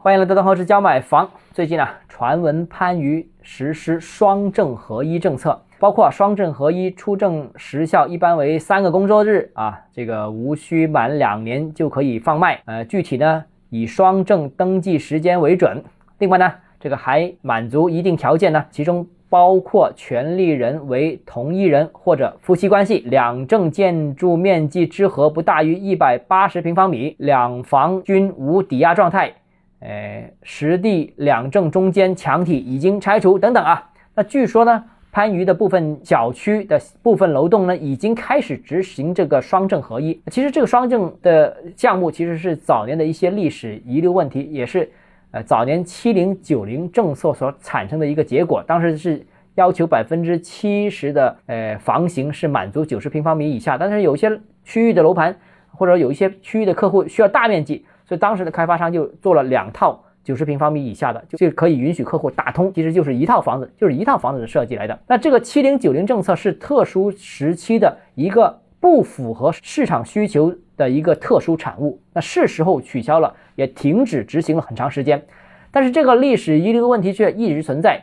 欢迎来到邓浩之教买房。最近啊，传闻番禺实施双证合一政策，包括双证合一出证时效一般为三个工作日啊，这个无需满两年就可以放卖。呃，具体呢以双证登记时间为准。另外呢，这个还满足一定条件呢，其中包括权利人为同一人或者夫妻关系，两证建筑面积之和不大于一百八十平方米，两房均无抵押状态。呃，实地两证中间墙体已经拆除等等啊。那据说呢，番禺的部分小区的部分楼栋呢，已经开始执行这个双证合一。其实这个双证的项目其实是早年的一些历史遗留问题，也是呃早年七零九零政策所产生的一个结果。当时是要求百分之七十的呃房型是满足九十平方米以下，但是有些区域的楼盘或者有一些区域的客户需要大面积。所以当时的开发商就做了两套九十平方米以下的，就就可以允许客户打通，其实就是一套房子，就是一套房子的设计来的。那这个七零九零政策是特殊时期的一个不符合市场需求的一个特殊产物，那是时候取消了，也停止执行了很长时间。但是这个历史遗留的问题却一直存在。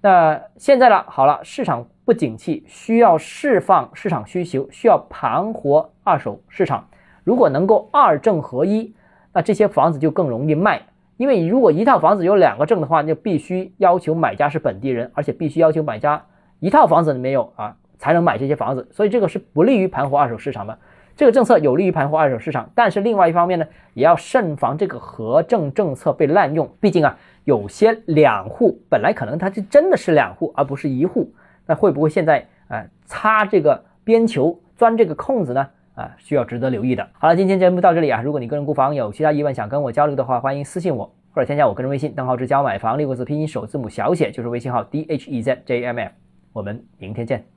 那现在呢？好了，市场不景气，需要释放市场需求，需要盘活二手市场。如果能够二证合一。那这些房子就更容易卖，因为如果一套房子有两个证的话，那就必须要求买家是本地人，而且必须要求买家一套房子里面有啊才能买这些房子，所以这个是不利于盘活二手市场的。这个政策有利于盘活二手市场，但是另外一方面呢，也要慎防这个合证政策被滥用。毕竟啊，有些两户本来可能它就真的是两户而不是一户，那会不会现在啊擦这个边球钻这个空子呢？啊，需要值得留意的。好了，今天节目到这里啊。如果你个人购房有其他疑问想跟我交流的话，欢迎私信我或者添加我个人微信邓浩之教买房六个字拼音首字母小写就是微信号 d h e z j m f。我们明天见。